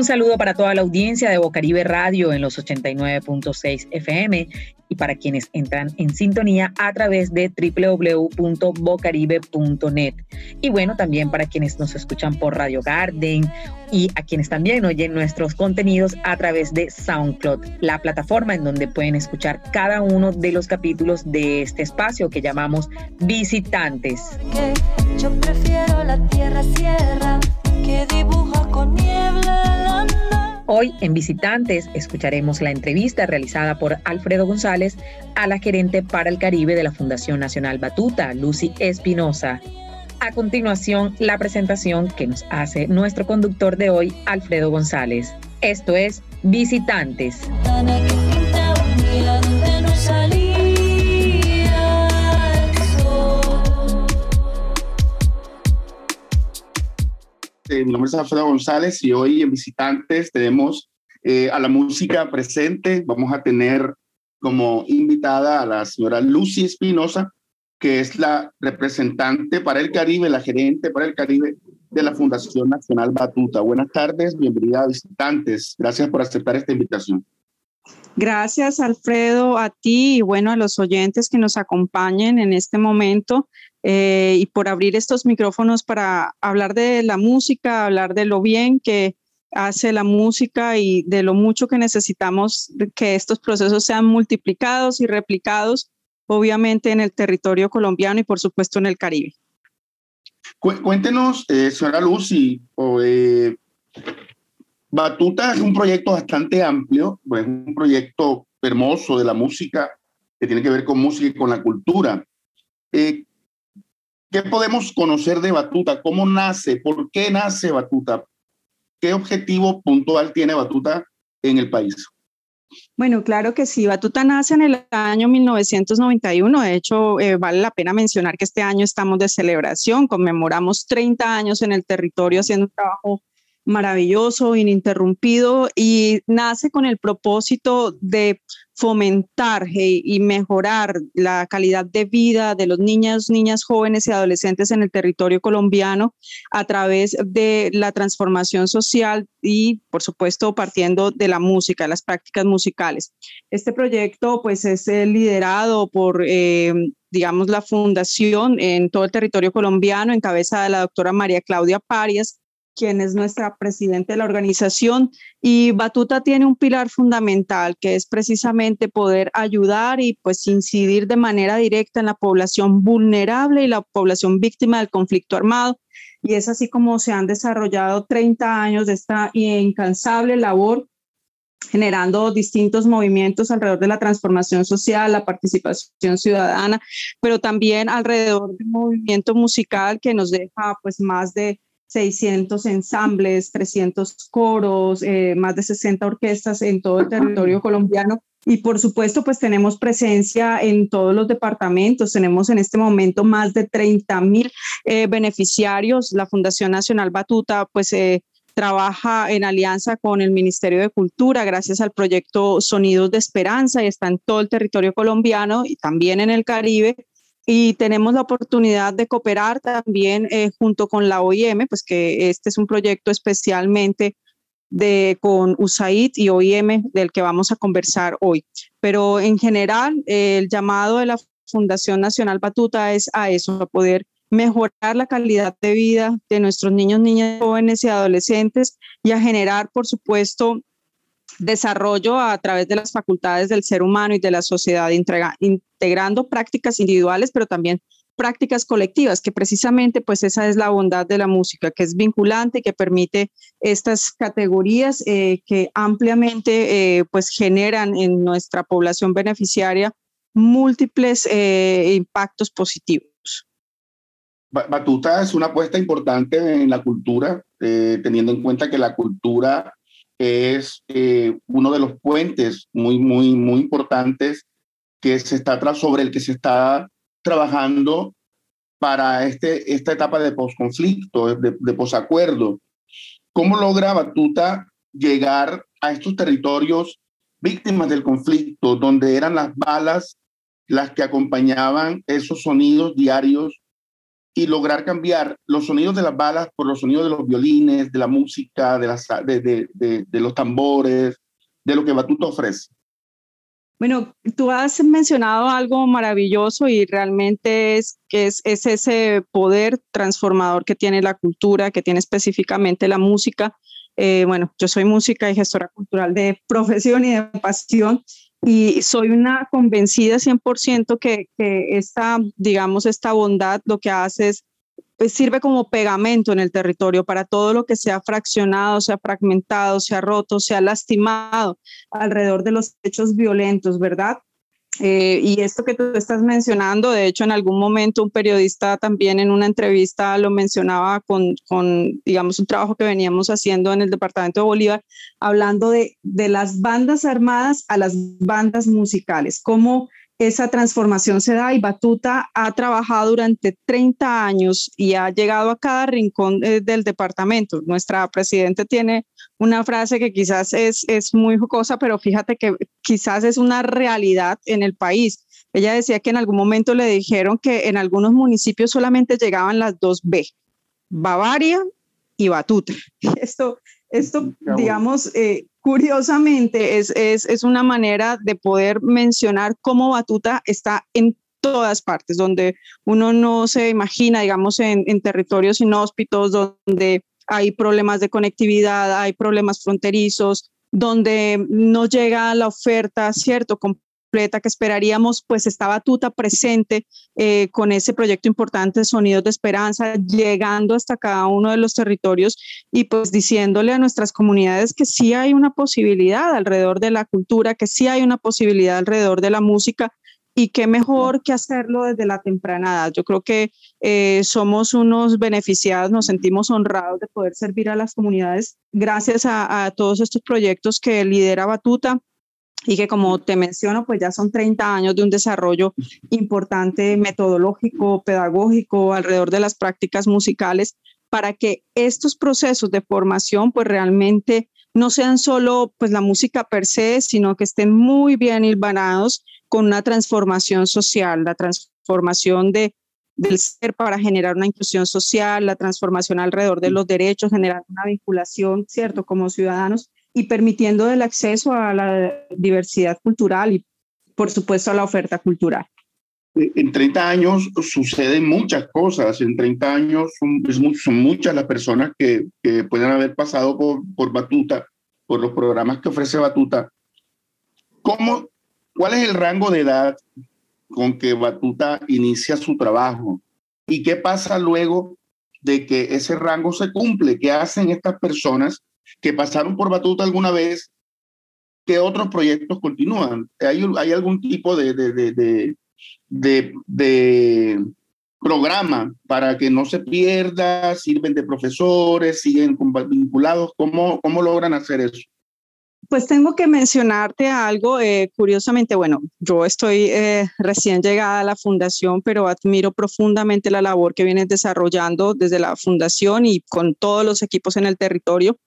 Un saludo para toda la audiencia de Bocaribe Radio en los 89.6 FM y para quienes entran en sintonía a través de www.bocaribe.net. Y bueno, también para quienes nos escuchan por Radio Garden y a quienes también oyen nuestros contenidos a través de SoundCloud, la plataforma en donde pueden escuchar cada uno de los capítulos de este espacio que llamamos Visitantes. Yo prefiero la tierra sierra que dibuja con niebla Hoy en Visitantes escucharemos la entrevista realizada por Alfredo González a la gerente para el Caribe de la Fundación Nacional Batuta, Lucy Espinosa. A continuación, la presentación que nos hace nuestro conductor de hoy, Alfredo González. Esto es Visitantes. Mi nombre es Alfredo González y hoy en Visitantes tenemos eh, a la música presente. Vamos a tener como invitada a la señora Lucy Espinosa, que es la representante para el Caribe, la gerente para el Caribe de la Fundación Nacional Batuta. Buenas tardes, bienvenida a Visitantes. Gracias por aceptar esta invitación. Gracias, Alfredo, a ti y bueno, a los oyentes que nos acompañen en este momento. Eh, y por abrir estos micrófonos para hablar de la música, hablar de lo bien que hace la música y de lo mucho que necesitamos que estos procesos sean multiplicados y replicados, obviamente en el territorio colombiano y por supuesto en el Caribe. Cuéntenos, eh, señora Lucy, eh, Batuta es un proyecto bastante amplio, es un proyecto hermoso de la música que tiene que ver con música y con la cultura. Eh, ¿Qué podemos conocer de Batuta? ¿Cómo nace? ¿Por qué nace Batuta? ¿Qué objetivo puntual tiene Batuta en el país? Bueno, claro que sí. Batuta nace en el año 1991. De hecho, eh, vale la pena mencionar que este año estamos de celebración. Conmemoramos 30 años en el territorio haciendo un trabajo maravilloso, ininterrumpido y nace con el propósito de fomentar y mejorar la calidad de vida de los niños, niñas, jóvenes y adolescentes en el territorio colombiano a través de la transformación social y, por supuesto, partiendo de la música, las prácticas musicales. Este proyecto, pues, es eh, liderado por, eh, digamos, la fundación en todo el territorio colombiano, en cabeza de la doctora María Claudia Parias, quien es nuestra presidenta de la organización. Y Batuta tiene un pilar fundamental que es precisamente poder ayudar y pues incidir de manera directa en la población vulnerable y la población víctima del conflicto armado. Y es así como se han desarrollado 30 años de esta incansable labor generando distintos movimientos alrededor de la transformación social, la participación ciudadana, pero también alrededor del movimiento musical que nos deja pues más de 600 ensambles, 300 coros, eh, más de 60 orquestas en todo el territorio colombiano. Y por supuesto, pues tenemos presencia en todos los departamentos. Tenemos en este momento más de 30 mil eh, beneficiarios. La Fundación Nacional Batuta, pues eh, trabaja en alianza con el Ministerio de Cultura gracias al proyecto Sonidos de Esperanza y está en todo el territorio colombiano y también en el Caribe y tenemos la oportunidad de cooperar también eh, junto con la OIM, pues que este es un proyecto especialmente de, con USAID y OIM del que vamos a conversar hoy. Pero en general, el llamado de la Fundación Nacional Batuta es a eso, a poder mejorar la calidad de vida de nuestros niños, niñas, jóvenes y adolescentes y a generar, por supuesto, desarrollo a través de las facultades del ser humano y de la sociedad, integrando prácticas individuales, pero también prácticas colectivas, que precisamente pues esa es la bondad de la música, que es vinculante, que permite estas categorías eh, que ampliamente eh, pues generan en nuestra población beneficiaria múltiples eh, impactos positivos. Batuta es una apuesta importante en la cultura, teniendo en cuenta que la cultura es eh, uno de los puentes muy, muy, muy importantes que se está sobre el que se está trabajando para este, esta etapa de posconflicto, de, de posacuerdo. ¿Cómo logra Batuta llegar a estos territorios víctimas del conflicto, donde eran las balas las que acompañaban esos sonidos diarios y lograr cambiar los sonidos de las balas por los sonidos de los violines, de la música, de, las, de, de, de, los tambores, de lo que Batuta ofrece. Bueno, tú has mencionado algo maravilloso y realmente es es, es, ese poder transformador que tiene la cultura, que tiene específicamente la música. Eh, bueno, yo soy música y gestora cultural de profesión y de pasión y soy una convencida 100% que, que esta, digamos, esta bondad lo que hace es pues sirve como pegamento en el territorio para todo lo que sea fraccionado, sea fragmentado, sea roto, sea lastimado alrededor de los hechos violentos, ¿verdad? Eh, y esto que tú estás mencionando, de hecho, en algún momento un periodista también en una entrevista lo mencionaba con, con, digamos, un trabajo que veníamos haciendo en el departamento de Bolívar, hablando de, de las bandas armadas a las bandas musicales, cómo esa transformación se da y Batuta ha trabajado durante 30 años y ha llegado a cada rincón eh, del departamento. Nuestra presidenta tiene una frase que quizás es, es muy jocosa, pero fíjate que quizás es una realidad en el país. Ella decía que en algún momento le dijeron que en algunos municipios solamente llegaban las dos B, Bavaria y Batuta. Esto, esto digamos, eh, curiosamente es, es, es, una manera de poder mencionar cómo Batuta está en todas partes, donde uno no se imagina, digamos, en, en territorios inhóspitos, donde hay problemas de conectividad, hay problemas fronterizos, donde no llega la oferta, ¿cierto? que esperaríamos, pues estaba Tuta presente eh, con ese proyecto importante Sonidos de Esperanza, llegando hasta cada uno de los territorios y pues diciéndole a nuestras comunidades que sí hay una posibilidad alrededor de la cultura, que sí hay una posibilidad alrededor de la música y qué mejor que hacerlo desde la temprana edad. Yo creo que eh, somos unos beneficiados, nos sentimos honrados de poder servir a las comunidades gracias a, a todos estos proyectos que lidera Batuta y que como te menciono, pues ya son 30 años de un desarrollo importante metodológico, pedagógico alrededor de las prácticas musicales para que estos procesos de formación pues realmente no sean solo pues la música per se, sino que estén muy bien hilvanados con una transformación social, la transformación de, del ser para generar una inclusión social, la transformación alrededor de los derechos, generar una vinculación, ¿cierto? Como ciudadanos y permitiendo el acceso a la diversidad cultural y, por supuesto, a la oferta cultural. En 30 años suceden muchas cosas. En 30 años son, son muchas las personas que, que, pueden haber pasado por, por Batuta, por los programas que ofrece Batuta. ¿Cómo, ¿Cuál es el rango de edad con que Batuta inicia su trabajo? ¿Y qué pasa luego de que ese rango se cumple? ¿Qué hacen estas personas que pasaron por Batuta alguna vez, ¿qué otros proyectos continúan? ¿Hay, hay algún tipo de, de, de, de, de programa para que no se pierda? ¿Sirven de profesores? ¿Siguen vinculados? ¿Cómo, cómo logran hacer eso? Pues tengo que mencionarte algo, eh, curiosamente, bueno, yo estoy eh, recién llegada a la fundación, pero admiro profundamente la labor que vienes desarrollando desde la fundación y con todos los equipos en el territorio.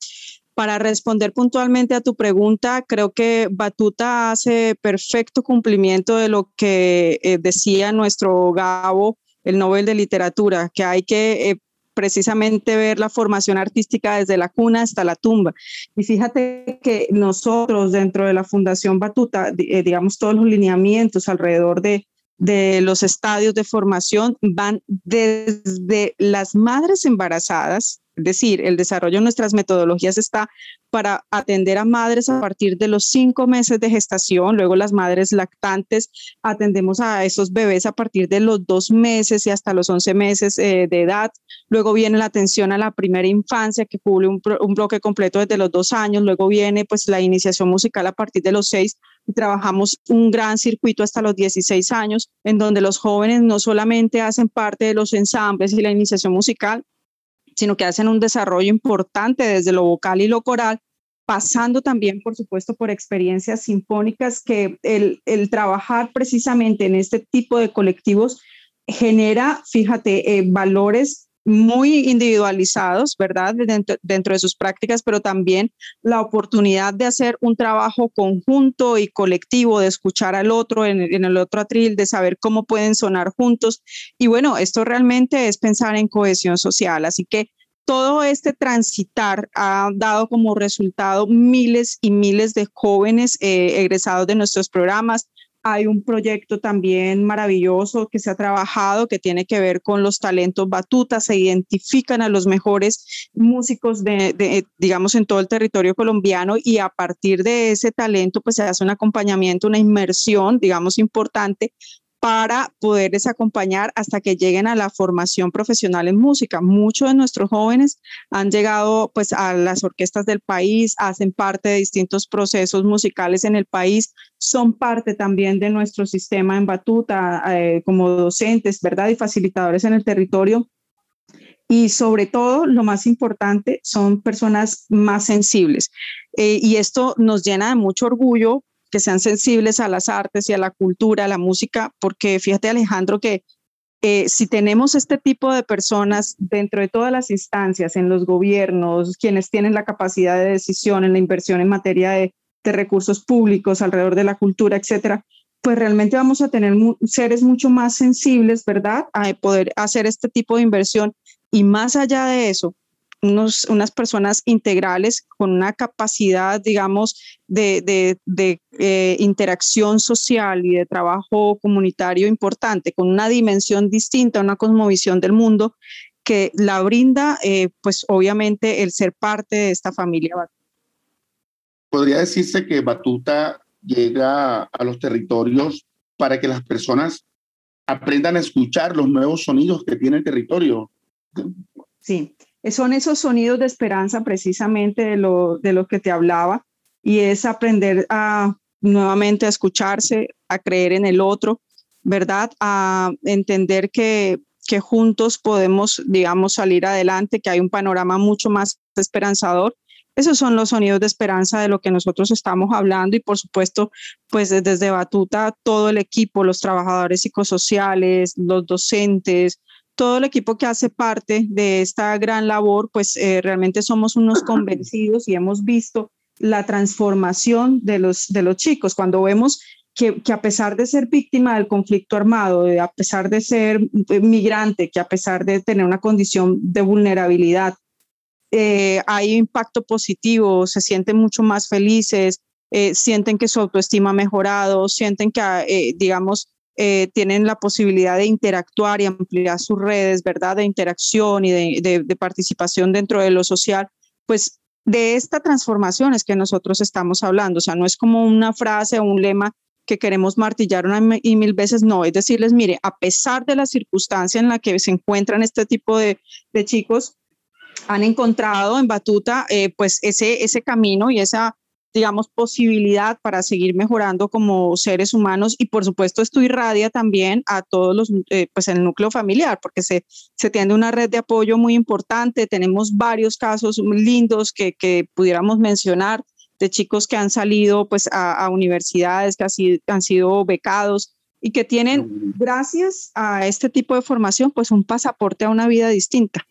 Para responder puntualmente a tu pregunta, creo que Batuta hace perfecto cumplimiento de lo que eh, decía nuestro Gabo, el Nobel de Literatura, que hay que eh, precisamente ver la formación artística desde la cuna hasta la tumba. Y fíjate que nosotros dentro de la Fundación Batuta, eh, digamos, todos los lineamientos alrededor de, de los estadios de formación van desde las madres embarazadas, es decir, el desarrollo de nuestras metodologías está para atender a madres a partir de los cinco meses de gestación, luego las madres lactantes, atendemos a esos bebés a partir de los dos meses y hasta los once meses eh, de edad, luego viene la atención a la primera infancia que cubre un, bloque completo desde los dos años, luego viene pues la iniciación musical a partir de los seis trabajamos un gran circuito hasta los 16 años en donde los jóvenes no solamente hacen parte de los ensambles y la iniciación musical, sino que hacen un desarrollo importante desde lo vocal y lo coral, pasando también, por supuesto, por experiencias sinfónicas que el, el trabajar precisamente en este tipo de colectivos genera, fíjate, eh, valores muy individualizados, ¿verdad? Dentro, de sus prácticas, pero también la oportunidad de hacer un trabajo conjunto y colectivo, de escuchar al otro en, en, el otro atril, de saber cómo pueden sonar juntos. Y bueno, esto realmente es pensar en cohesión social. Así que todo este transitar ha dado como resultado miles y miles de jóvenes eh, egresados de nuestros programas. Hay un proyecto también maravilloso que se ha trabajado que tiene que ver con los talentos batutas. Se identifican a los mejores músicos de, digamos, en todo el territorio colombiano y a partir de ese talento, pues se hace un acompañamiento, una inmersión, digamos, importante para poderles acompañar hasta que lleguen a la formación profesional en música. Muchos de nuestros jóvenes han llegado pues a las orquestas del país, hacen parte de distintos procesos musicales en el país, son parte también de nuestro sistema en batuta eh, como docentes, ¿verdad? Y facilitadores en el territorio. Y sobre todo, lo más importante, son personas más sensibles. Eh, y esto nos llena de mucho orgullo que sean sensibles a las artes y a la cultura, a la música, porque fíjate Alejandro que eh, si tenemos este tipo de personas dentro de todas las instancias, en los gobiernos, quienes tienen la capacidad de decisión en la inversión en materia de, de recursos públicos alrededor de la cultura, etcétera, pues realmente vamos a tener seres mucho más sensibles, ¿verdad? A poder hacer este tipo de inversión. Y más allá de eso, unas personas integrales con una capacidad, digamos, de, eh, interacción social y de trabajo comunitario importante, con una dimensión distinta, una cosmovisión del mundo que la brinda, eh, pues obviamente, el ser parte de esta familia Podría decirse que Batuta llega a los territorios para que las personas aprendan a escuchar los nuevos sonidos que tiene el territorio. Sí, son esos sonidos de esperanza precisamente de lo, de lo que te hablaba y es aprender a nuevamente a escucharse, a creer en el otro, ¿verdad? A entender que, que juntos podemos, digamos, salir adelante, que hay un panorama mucho más esperanzador. Esos son los sonidos de esperanza de lo que nosotros estamos hablando y por supuesto, pues desde Batuta, todo el equipo, los trabajadores psicosociales, los docentes, todo el equipo que hace parte de esta gran labor, pues eh, realmente somos unos convencidos y hemos visto la transformación de los, de los chicos. Cuando vemos que, que, a pesar de ser víctima del conflicto armado, a pesar de ser eh, migrante, que a pesar de tener una condición de vulnerabilidad, eh, hay impacto positivo, se sienten mucho más felices, sienten que su autoestima ha mejorado, sienten que, digamos, eh, tienen la posibilidad de interactuar y ampliar sus redes, ¿verdad? De interacción y de, participación dentro de lo social, pues de esta transformación es que nosotros estamos hablando, o sea, no es como una frase o un lema que queremos martillar una y mil veces, no, es decirles, mire, a pesar de la circunstancia en la que se encuentran este tipo de, chicos, han encontrado en Batuta eh, pues ese, ese camino y esa digamos, posibilidad para seguir mejorando como seres humanos. Y por supuesto esto irradia también a todos los, eh, pues el núcleo familiar, porque se, se tiene una red de apoyo muy importante, tenemos varios casos lindos que, que pudiéramos mencionar de chicos que han salido pues a, universidades, que han sido, han sido becados y que tienen, gracias a este tipo de formación, pues un pasaporte a una vida distinta.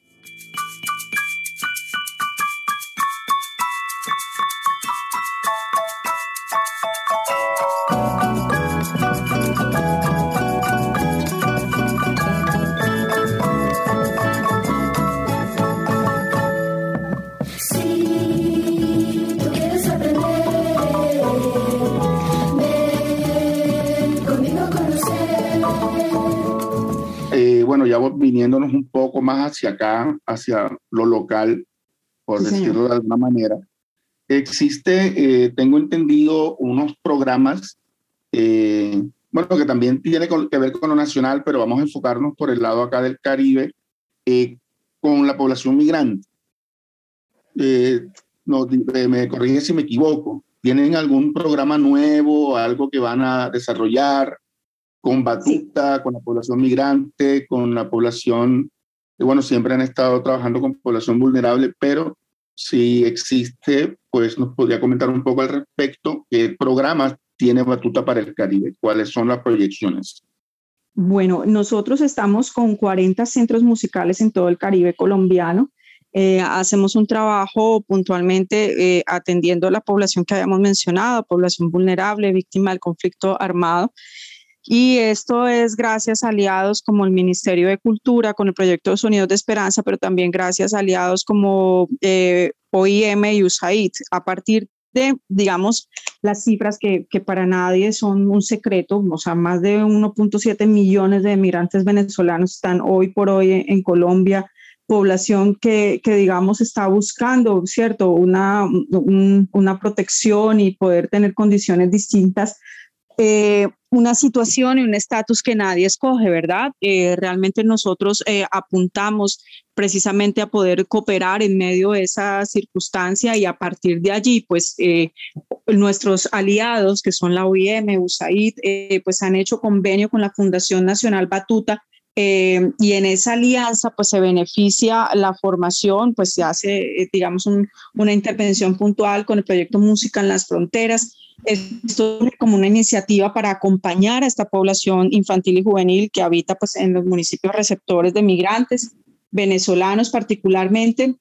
Viniéndonos un poco más hacia acá, hacia lo local, por decirlo de alguna manera, existe, eh, tengo entendido, unos programas, eh, bueno, que también tiene que ver con lo nacional, pero vamos a enfocarnos por el lado acá del Caribe, eh, con la población migrante. no, me corrige si me equivoco. ¿Tienen algún programa nuevo, algo que van a desarrollar? Con Batuta, con la población migrante, con la población, bueno, siempre han estado trabajando con población vulnerable, pero si existe, pues nos podría comentar un poco al respecto, qué programas tiene Batuta para el Caribe, cuáles son las proyecciones. Bueno, nosotros estamos con 40 centros musicales en todo el Caribe colombiano. Eh, hacemos un trabajo puntualmente eh, atendiendo a la población que habíamos mencionado, población vulnerable, víctima del conflicto armado. Y esto es gracias a aliados como el Ministerio de Cultura con el proyecto Sonidos de Esperanza, pero también gracias a aliados como eh, OIM y USAID. A partir de, digamos, las cifras que, que, para nadie son un secreto, o sea, más de 1.7 millones de migrantes venezolanos están hoy por hoy en, Colombia, población que, que, digamos, está buscando, ¿cierto?, una, una protección y poder tener condiciones distintas eh, una situación y un estatus que nadie escoge, ¿verdad? Eh, realmente nosotros eh, apuntamos precisamente a poder cooperar en medio de esa circunstancia y a partir de allí, pues nuestros aliados, que son la OIM, USAID, pues han hecho convenio con la Fundación Nacional Batuta y en esa alianza pues se beneficia la formación, pues se hace, digamos, una intervención puntual con el proyecto Música en las Fronteras esto es como una iniciativa para acompañar a esta población infantil y juvenil que habita pues, en los municipios receptores de migrantes, venezolanos particularmente.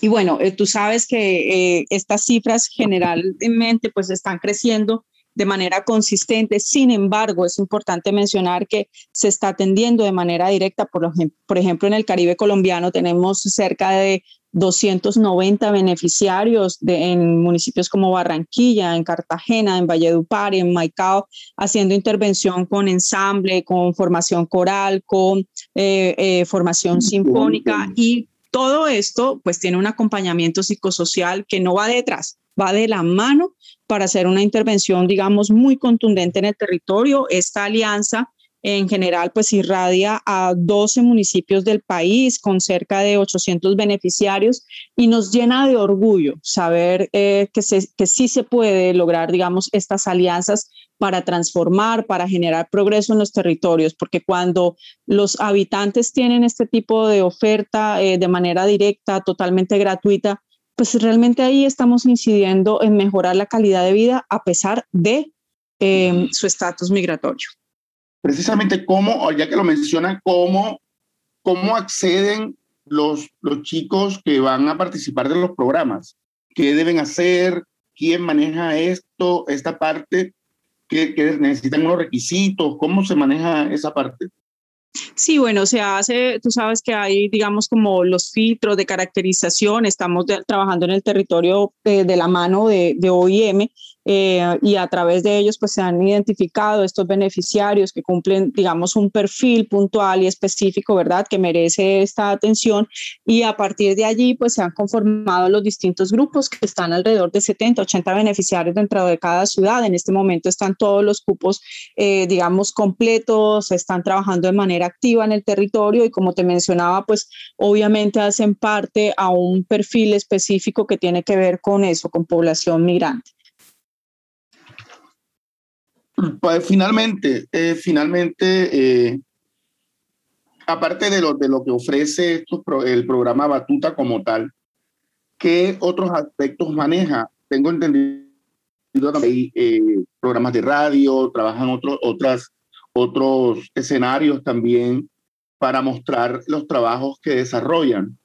Y bueno, eh, tú sabes que eh, estas cifras generalmente pues están creciendo de manera consistente. Sin embargo, es importante mencionar que se está atendiendo de manera directa, por, por ejemplo, en el Caribe colombiano tenemos cerca de 290 beneficiarios de, en municipios como Barranquilla, en Cartagena, en Valledupar, en Maicao, haciendo intervención con ensamble, con formación coral, con eh, eh, formación sinfónica. y todo esto pues tiene un acompañamiento psicosocial que no va detrás, va de la mano para hacer una intervención, digamos, muy contundente en el territorio. Esta alianza en general pues irradia a 12 municipios del país con cerca de 800 beneficiarios y nos llena de orgullo saber eh, que, que sí se puede lograr, digamos, estas alianzas para transformar, para generar progreso en los territorios, porque cuando los habitantes tienen este tipo de oferta eh, de manera directa, totalmente gratuita, pues realmente ahí estamos incidiendo en mejorar la calidad de vida a pesar de eh, su estatus migratorio. Precisamente cómo, ya que lo mencionan, cómo, cómo acceden los, los chicos que van a participar de los programas, qué deben hacer, quién maneja esto, esta parte, qué, qué necesitan unos requisitos, cómo se maneja esa parte. Sí, bueno, se hace, tú sabes que hay, digamos, como los filtros de caracterización, estamos trabajando en el territorio de, la mano de, de OIM eh, y a través de ellos pues se han identificado estos beneficiarios que cumplen, digamos, un perfil puntual y específico, ¿verdad?, que merece esta atención y a partir de allí pues se han conformado los distintos grupos que están alrededor de 70, 80 beneficiarios dentro de cada ciudad. En este momento están todos los cupos, eh, digamos, completos, están trabajando de manera activa en el territorio y como te mencionaba, pues obviamente hacen parte a un perfil específico que tiene que ver con eso, con población migrante. Pues finalmente, eh, finalmente, eh, aparte de lo, de lo que ofrece el programa Batuta como tal, ¿qué otros aspectos maneja? Tengo entendido hay eh, programas de radio, trabajan otros otras, otros escenarios también para mostrar los trabajos que desarrollan.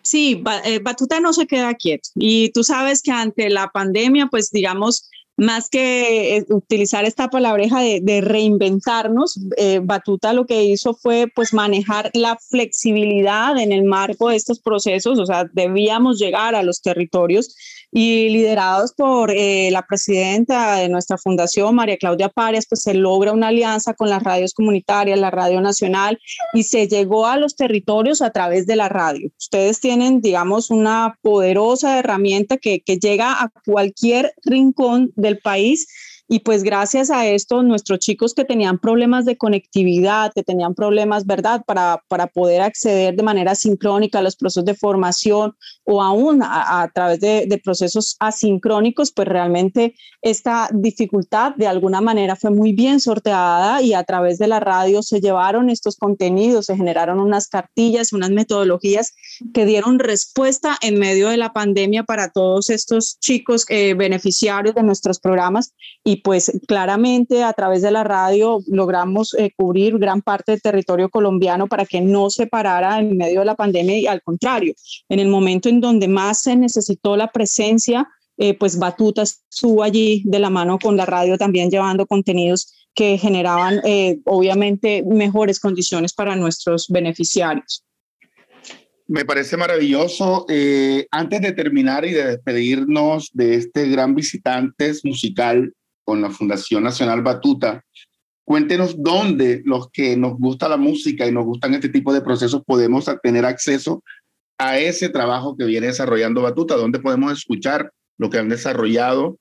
Sí, Batuta no se queda quieto. Y tú sabes que ante la pandemia, pues digamos, más que eh, utilizar esta palabreja de, reinventarnos, eh, Batuta lo que hizo fue pues manejar la flexibilidad en el marco de estos procesos, o sea, debíamos llegar a los territorios y liderados por eh, la presidenta de nuestra fundación, María Claudia Parias, pues se logra una alianza con las radios comunitarias, la Radio Nacional, y se llegó a los territorios a través de la radio. Ustedes tienen, digamos, una poderosa herramienta que, que llega a cualquier rincón del país y pues gracias a esto, nuestros chicos que tenían problemas de conectividad, que tenían problemas, ¿verdad?, para, para poder acceder de manera sincrónica a los procesos de formación o aún a, través de, de, procesos asincrónicos, pues realmente esta dificultad de alguna manera fue muy bien sorteada y a través de la radio se llevaron estos contenidos, se generaron unas cartillas, unas metodologías que dieron respuesta en medio de la pandemia para todos estos chicos eh, beneficiarios de nuestros programas y y pues claramente a través de la radio logramos eh, cubrir gran parte del territorio colombiano para que no se parara en medio de la pandemia y al contrario, en el momento en donde más se necesitó la presencia, eh, pues Batuta estuvo allí de la mano con la radio también llevando contenidos que generaban eh, obviamente mejores condiciones para nuestros beneficiarios. Me parece maravilloso. antes de terminar y de despedirnos de este gran visitantes musical con la Fundación Nacional Batuta. Cuéntenos dónde los que nos gusta la música y nos gustan este tipo de procesos podemos tener acceso a ese trabajo que viene desarrollando Batuta, dónde podemos escuchar lo que han desarrollado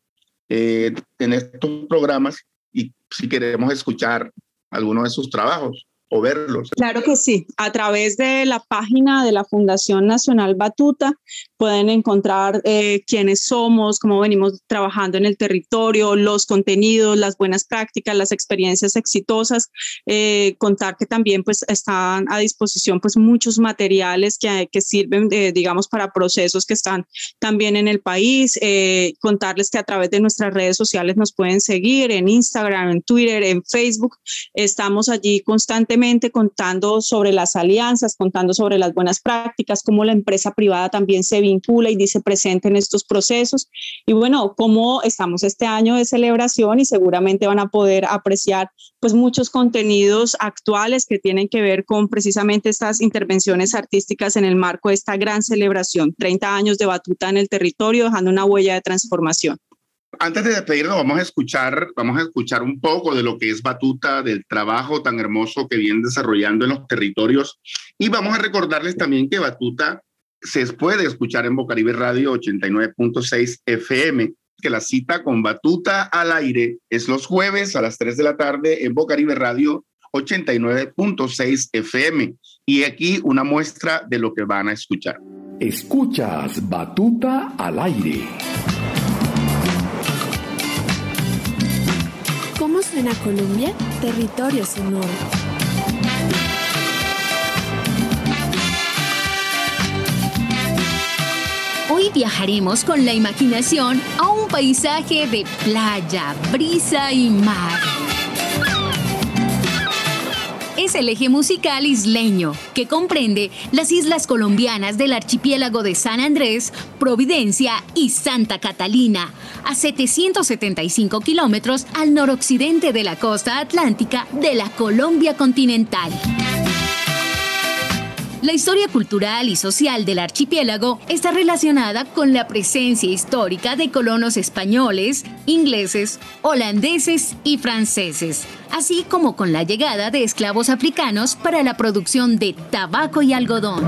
eh, en estos programas y si queremos escuchar alguno de sus trabajos verlos. Claro que sí, a través de la página de la Fundación Nacional Batuta pueden encontrar eh, quiénes somos, cómo venimos trabajando en el territorio, los contenidos, las buenas prácticas, las experiencias exitosas. Eh, contar que también pues están a disposición pues muchos materiales que, que sirven, digamos, para procesos que están también en el país. Eh, contarles que a través de nuestras redes sociales nos pueden seguir en Instagram, en Twitter, en Facebook. Estamos allí constantemente contando sobre las alianzas, contando sobre las buenas prácticas, cómo la empresa privada también se vincula y dice presente en estos procesos. Y bueno, como estamos este año de celebración y seguramente van a poder apreciar pues muchos contenidos actuales que tienen que ver con precisamente estas intervenciones artísticas en el marco de esta gran celebración, 30 años de batuta en el territorio, dejando una huella de transformación. Antes de despedirnos, vamos a escuchar, vamos a escuchar un poco de lo que es Batuta, del trabajo tan hermoso que vienen desarrollando en los territorios. Y vamos a recordarles también que Batuta se puede escuchar en Bocaribe Radio 89.6 FM, que la cita con Batuta al aire es los jueves a las 3 de la tarde en Bocaribe Radio 89.6 FM. Y aquí una muestra de lo que van a escuchar. Escuchas Batuta al aire. ¿Cómo suena Colombia? Territorio sonoro. Hoy viajaremos con la imaginación a un paisaje de playa, brisa y mar. Es el eje musical isleño, que comprende las islas colombianas del archipiélago de San Andrés, Providencia y Santa Catalina, a 775 kilómetros al noroccidente de la costa atlántica de la Colombia continental. La historia cultural y social del archipiélago está relacionada con la presencia histórica de colonos españoles, ingleses, holandeses y franceses, así como con la llegada de esclavos africanos para la producción de tabaco y algodón.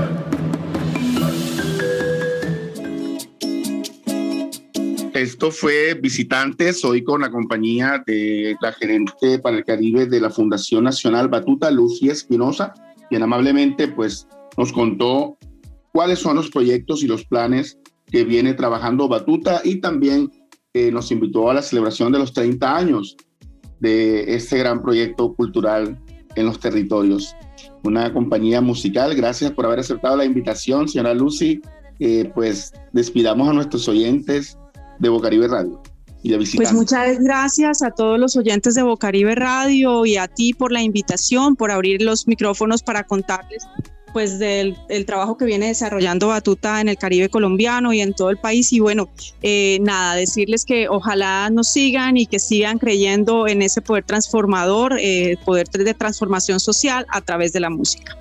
Esto fue Visitantes, hoy con la compañía de la gerente para el Caribe de la Fundación Nacional Batuta, Lucía Espinosa, quien amablemente pues nos contó cuáles son los proyectos y los planes que viene trabajando Batuta y también eh, nos invitó a la celebración de los 30 años de este gran proyecto cultural en los territorios. Una compañía musical, gracias por haber aceptado la invitación, señora Lucy. Eh, pues despidamos a nuestros oyentes de Bocaribe Radio. Y de pues muchas gracias a todos los oyentes de Bocaribe Radio y a ti por la invitación, por abrir los micrófonos para contarles pues del trabajo que viene desarrollando Batuta en el Caribe colombiano y en todo el país. Y bueno, eh, nada, decirles que ojalá nos sigan y que sigan creyendo en ese poder transformador, eh, poder de transformación social a través de la música.